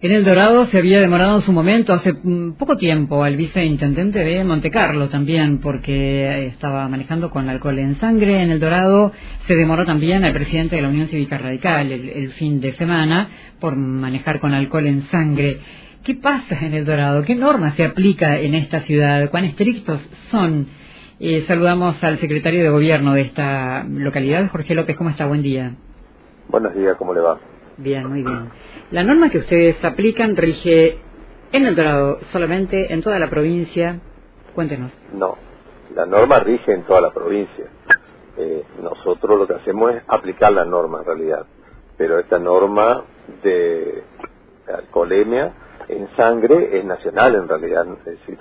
En El Dorado se había demorado en su momento, hace mm, poco tiempo, al viceintendente de Montecarlo también, porque estaba manejando con alcohol en sangre. En El Dorado se demoró también al presidente de la Unión Cívica Radical el, fin de semana por manejar con alcohol en sangre. ¿Qué pasa en El Dorado? ¿Qué normas se aplica en esta ciudad? ¿Cuán estrictos son? Eh, saludamos al secretario de Gobierno de esta localidad, Jorge López. ¿Cómo está? Buen día. Buenos días, ¿cómo le va? Bien, muy bien. La norma que ustedes aplican rige en El Dorado solamente, en toda la provincia. Cuéntenos. No, la norma rige en toda la provincia. Eh, nosotros lo que hacemos es aplicar la norma en realidad. Pero esta norma de alcoholemia en sangre es nacional en realidad.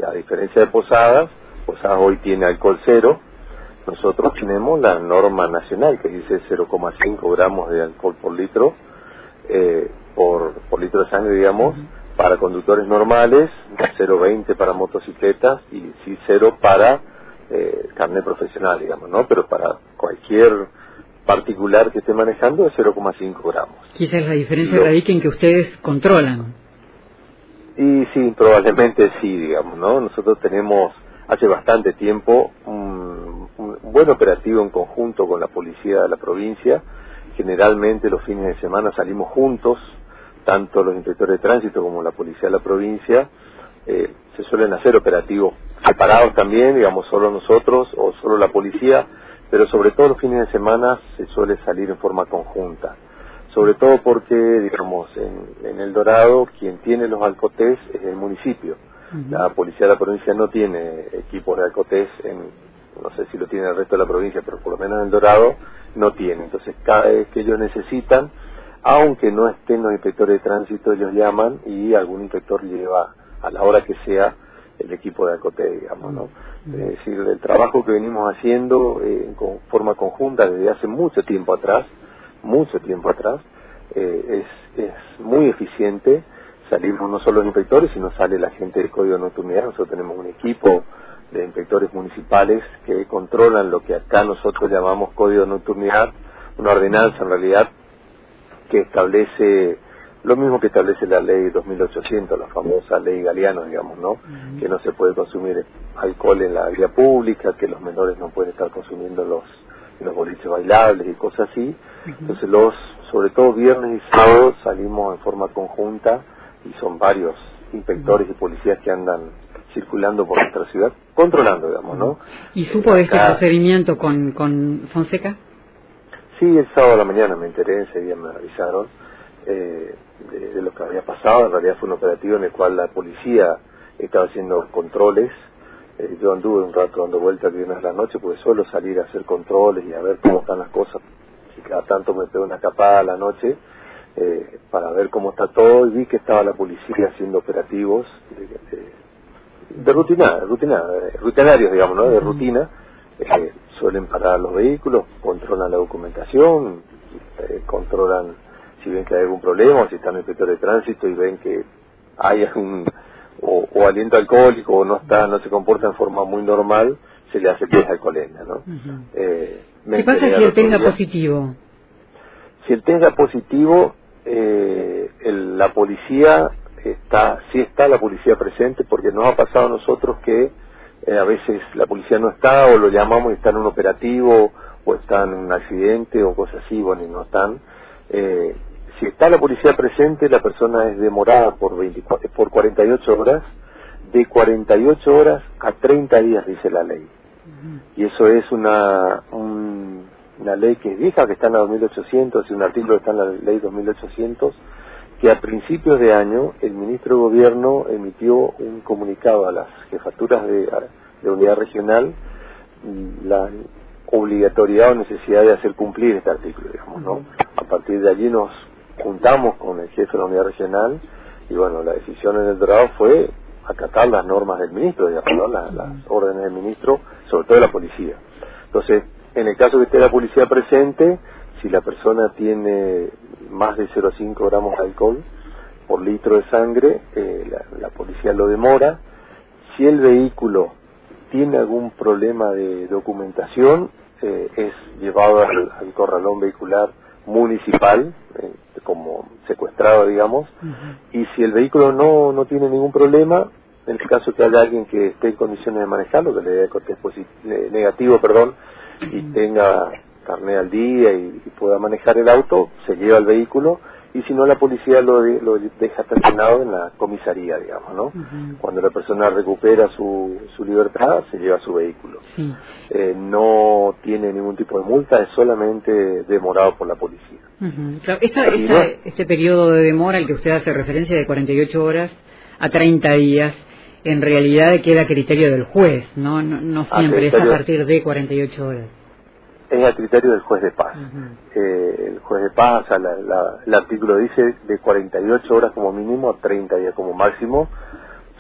A diferencia de Posadas, Posadas hoy tiene alcohol cero. Nosotros tenemos la norma nacional que dice 0,5 gramos de alcohol por litro eh, por, por litro de sangre, digamos, para conductores normales, 0,20 para motocicletas y sí 0 para eh, carnet profesional, digamos, ¿no? Pero para cualquier particular que esté manejando es 0,5 gramos. Quizás la diferencia radica en que ustedes controlan. Y sí, probablemente sí, digamos, ¿no? Nosotros tenemos hace bastante tiempo un, un buen operativo en conjunto con la policía de la provincia, generalmente los fines de semana salimos juntos, tanto los inspectores de tránsito como la policía de la provincia, eh, se suelen hacer operativos separados también, digamos, solo nosotros o solo la policía, pero sobre todo los fines de semana se suele salir en forma conjunta. Sobre todo porque, digamos, en, El Dorado quien tiene los alcotés es el municipio. La policía de la provincia no tiene equipos de alcotés en, no sé si lo tiene el resto de la provincia, pero por lo menos en El Dorado no tiene. Entonces, cada vez que ellos necesitan, aunque no estén los inspectores de tránsito, ellos llaman y algún inspector lleva a la hora que sea el equipo de ACOTE, digamos, ¿no? Es decir, el trabajo que venimos haciendo eh, en forma conjunta desde hace mucho tiempo atrás, mucho tiempo atrás, eh, es, es muy eficiente. Salimos no solo los inspectores, sino sale la gente del Código de Nocturnidad. Nosotros tenemos un equipo de inspectores municipales que controlan lo que acá nosotros llamamos código de nocturnidad, una ordenanza en realidad que establece lo mismo que establece la ley 2800, la famosa ley Galeano, digamos, ¿no? Que no se puede consumir alcohol en la vía pública, que los menores no pueden estar consumiendo los los boliches bailables y cosas así. Entonces los, sobre todo viernes y sábados salimos en forma conjunta y son varios inspectores y policías que andan circulando por nuestra ciudad, controlando, digamos, ¿no? ¿Y supo de este procedimiento con, con Fonseca? Sí, el sábado a la mañana me enteré, ese día me avisaron eh, de, lo que había pasado. En realidad fue un operativo en el cual la policía estaba haciendo controles. Eh, yo anduve un rato dando vueltas el viernes de la noche porque suelo salir a hacer controles y a ver cómo están las cosas. Si cada tanto me pego una escapada a la noche eh, para ver cómo está todo y vi que estaba la policía haciendo operativos de, de rutina, rutina, rutinarios, digamos, ¿no? De rutina, eh, suelen parar los vehículos, controlan la documentación, eh, controlan si ven que hay algún problema, si están en inspector de tránsito y ven que hay algún o, aliento alcohólico o no está, no se comporta en forma muy normal, se le hace test alcoholemia, ¿no? eh, ¿Qué pasa si el tenga positivo? Si el tenga positivo, eh, el, la policía está, sí está la policía presente, porque nos ha pasado a nosotros que eh, a veces la policía no está, o lo llamamos y está en un operativo, o está en un accidente, o cosas así, bueno, y no están. Eh, si está la policía presente, la persona es demorada por, 24, por 48 horas, de 48 horas a 30 días, dice la ley. Y eso es una, una ley que es vieja, que está en la 2800, y un artículo que está en la ley 2800, que a principios de año el ministro de Gobierno emitió un comunicado a las jefaturas de, unidad regional la obligatoriedad o necesidad de hacer cumplir este artículo, digamos, ¿no? A partir de allí nos juntamos con el jefe de la unidad regional y bueno, la decisión en el Dorado fue acatar las normas del ministro, digamos, las, las órdenes del ministro, sobre todo de la policía. Entonces, en el caso que esté la policía presente, si la persona tiene más de 0,5 gramos de alcohol por litro de sangre, eh, la, policía lo demora. Si el vehículo tiene algún problema de documentación, eh, es llevado al, corralón vehicular municipal, eh, como secuestrado, digamos, y si el vehículo no, no tiene ningún problema, en el caso que haya alguien que esté en condiciones de manejarlo, que le dé corte negativo, perdón, y tenga carnet al día y, pueda manejar el auto, se lleva el vehículo y si no la policía lo, lo deja estacionado en la comisaría, digamos, ¿no? Cuando la persona recupera su, su libertad, se lleva su vehículo. Eh, no tiene ningún tipo de multa, es solamente demorado por la policía. este periodo de demora al que usted hace referencia de 48 horas a 30 días, en realidad queda a criterio del juez, ¿no? No, siempre, es a partir de 48 horas es a criterio del juez de paz. Eh, el juez de paz, o sea, el artículo dice de 48 horas como mínimo a 30 días como máximo.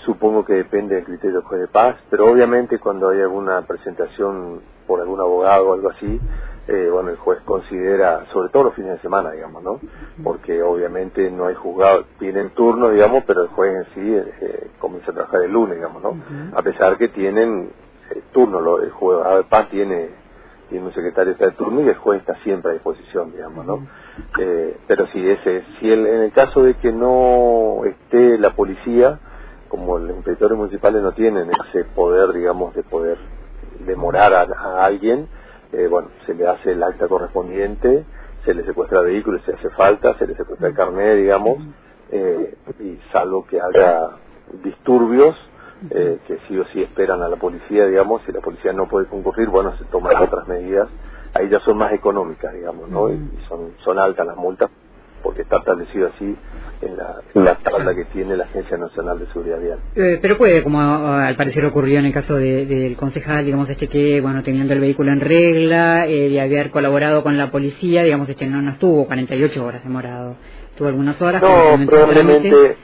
Supongo que depende del criterio del juez de paz, pero obviamente cuando hay alguna presentación por algún abogado o algo así, eh, bueno, el juez considera, sobre todo los fines de semana, digamos, ¿no? Porque obviamente no hay juzgado, tienen turno, digamos, pero el juez en sí eh, comienza a trabajar el lunes, digamos, ¿no? A pesar que tienen turno, lo, el juez de paz tiene tiene un secretario de turno y el juez está siempre a disposición, digamos, ¿no? Eh, pero si ese, si el, en el caso de que no esté la policía, como los inspectores municipales no tienen ese poder, digamos, de poder demorar a, alguien, eh, bueno, se le hace el acta correspondiente, se le secuestra el vehículo si hace falta, se le secuestra el carnet, digamos, eh, y salvo que haga disturbios, eh, que sí o sí esperan a la policía, digamos, si la policía no puede concurrir, bueno, se toman otras medidas, ahí ya son más económicas, digamos, ¿no? Y son, son altas las multas porque está establecido así en la, en la tabla que tiene la Agencia Nacional de Seguridad Vial. Eh, pero puede, como al parecer ocurrió en el caso del concejal, digamos, este que, bueno, teniendo el vehículo en regla, eh, de haber colaborado con la policía, digamos, este no, no estuvo 48 horas demorado, tuvo algunas horas. No, probablemente,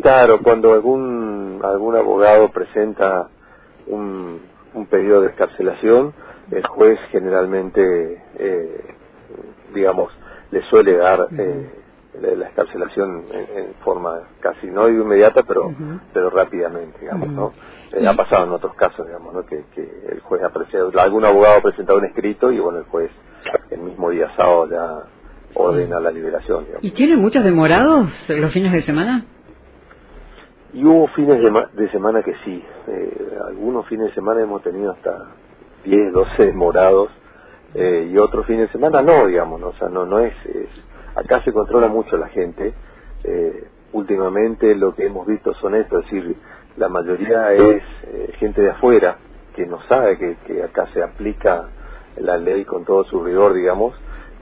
claro, cuando algún algún abogado presenta un, un pedido de escarcelación, el juez generalmente, eh, digamos, le suele dar eh, la escarcelación en, forma casi no inmediata, pero pero rápidamente, digamos, ¿no? Eh, ha pasado en otros casos, digamos, ¿no? Que, el juez ha presentado, algún abogado ha presentado un escrito y bueno, el juez el mismo día sábado ya ordena la liberación. ¿Y tiene muchos demorados los fines de semana? Y hubo fines de, semana que sí, eh, algunos fines de semana hemos tenido hasta 10, 12 demorados eh, y otros fines de semana no, digamos, o sea, no, no es, acá se controla mucho la gente, eh, últimamente lo que hemos visto son esto, es decir, la mayoría es gente de afuera que no sabe que, que, acá se aplica la ley con todo su rigor, digamos,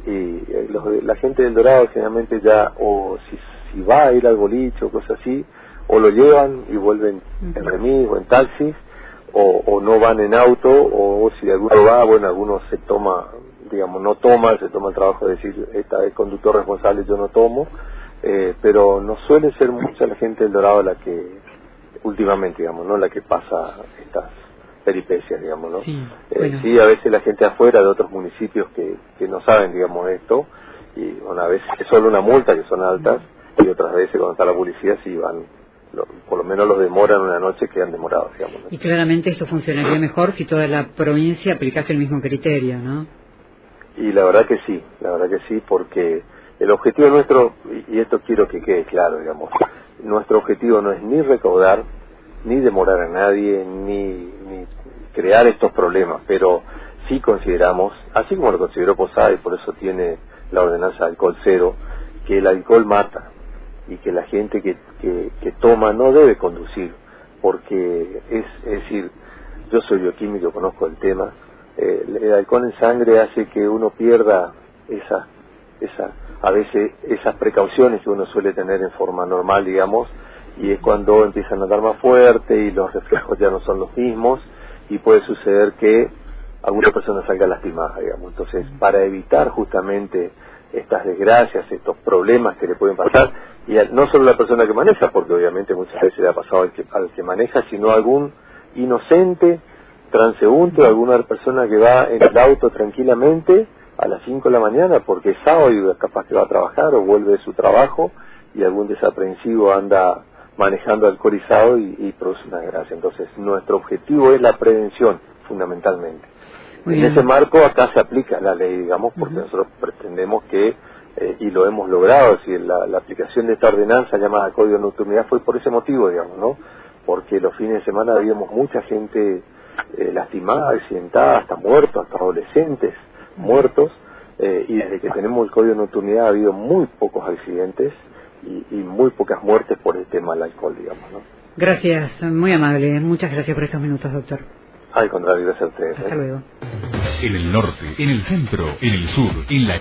y los, la gente del Dorado generalmente ya, o si, si va a ir al boliche o cosas así, o lo llevan y vuelven en remis o en taxis, o, no van en auto, o, si alguno va, bueno, algunos se toma, digamos, no toma, se toma el trabajo de decir, esta es conductor responsable, yo no tomo, eh, pero no suele ser mucha la gente del Dorado la que, últimamente, digamos, ¿no? La que pasa estas peripecias, digamos, ¿no? Sí, eh, a veces la gente afuera de otros municipios que, que no saben, digamos, esto, y una vez es solo una multa, que son altas, y otras veces cuando está la policía sí van por lo menos los demoran una noche que han demorado, digamos. Y claramente esto funcionaría mejor si toda la provincia aplicase el mismo criterio, ¿no? Y la verdad que sí, la verdad que sí, porque el objetivo nuestro, y esto quiero que quede claro, digamos, nuestro objetivo no es ni recaudar, ni demorar a nadie, ni, ni crear estos problemas, pero sí consideramos, así como lo consideró Posada y por eso tiene la ordenanza de alcohol cero, que el alcohol mata, y que la gente que, que, toma no debe conducir, porque es, es decir, yo soy bioquímico, conozco el tema, eh, el alcohol en sangre hace que uno pierda esa, esa, a veces esas precauciones que uno suele tener en forma normal, digamos, y es cuando empiezan a andar más fuerte y los reflejos ya no son los mismos y puede suceder que alguna persona salga lastimada, digamos. Entonces, para evitar justamente estas desgracias, estos problemas que le pueden pasar, y no solo la persona que maneja, porque obviamente muchas veces le ha pasado al que, al que maneja, sino algún inocente, transeúnte, alguna persona que va en el auto tranquilamente a las 5 de la mañana porque es sábado y capaz que va a trabajar o vuelve de su trabajo y algún desaprensivo anda manejando alcoholizado y, y produce una desgracia. Entonces, nuestro objetivo es la prevención, fundamentalmente. En ese marco acá se aplica la ley, digamos, porque nosotros pretendemos que eh, y lo hemos logrado, si la, la, aplicación de esta ordenanza llamada Código de Nocturnidad fue por ese motivo, digamos, ¿no? Porque los fines de semana habíamos mucha gente eh, lastimada, accidentada, hasta muertos, hasta adolescentes muertos, eh, y desde que tenemos el Código de Nocturnidad ha habido muy pocos accidentes y, y muy pocas muertes por el tema del alcohol, digamos, ¿no? Gracias, muy amable. Muchas gracias por estos minutos, doctor. Al contrario, gracias a ustedes. Hasta luego. En el norte, en el centro, en el sur, en la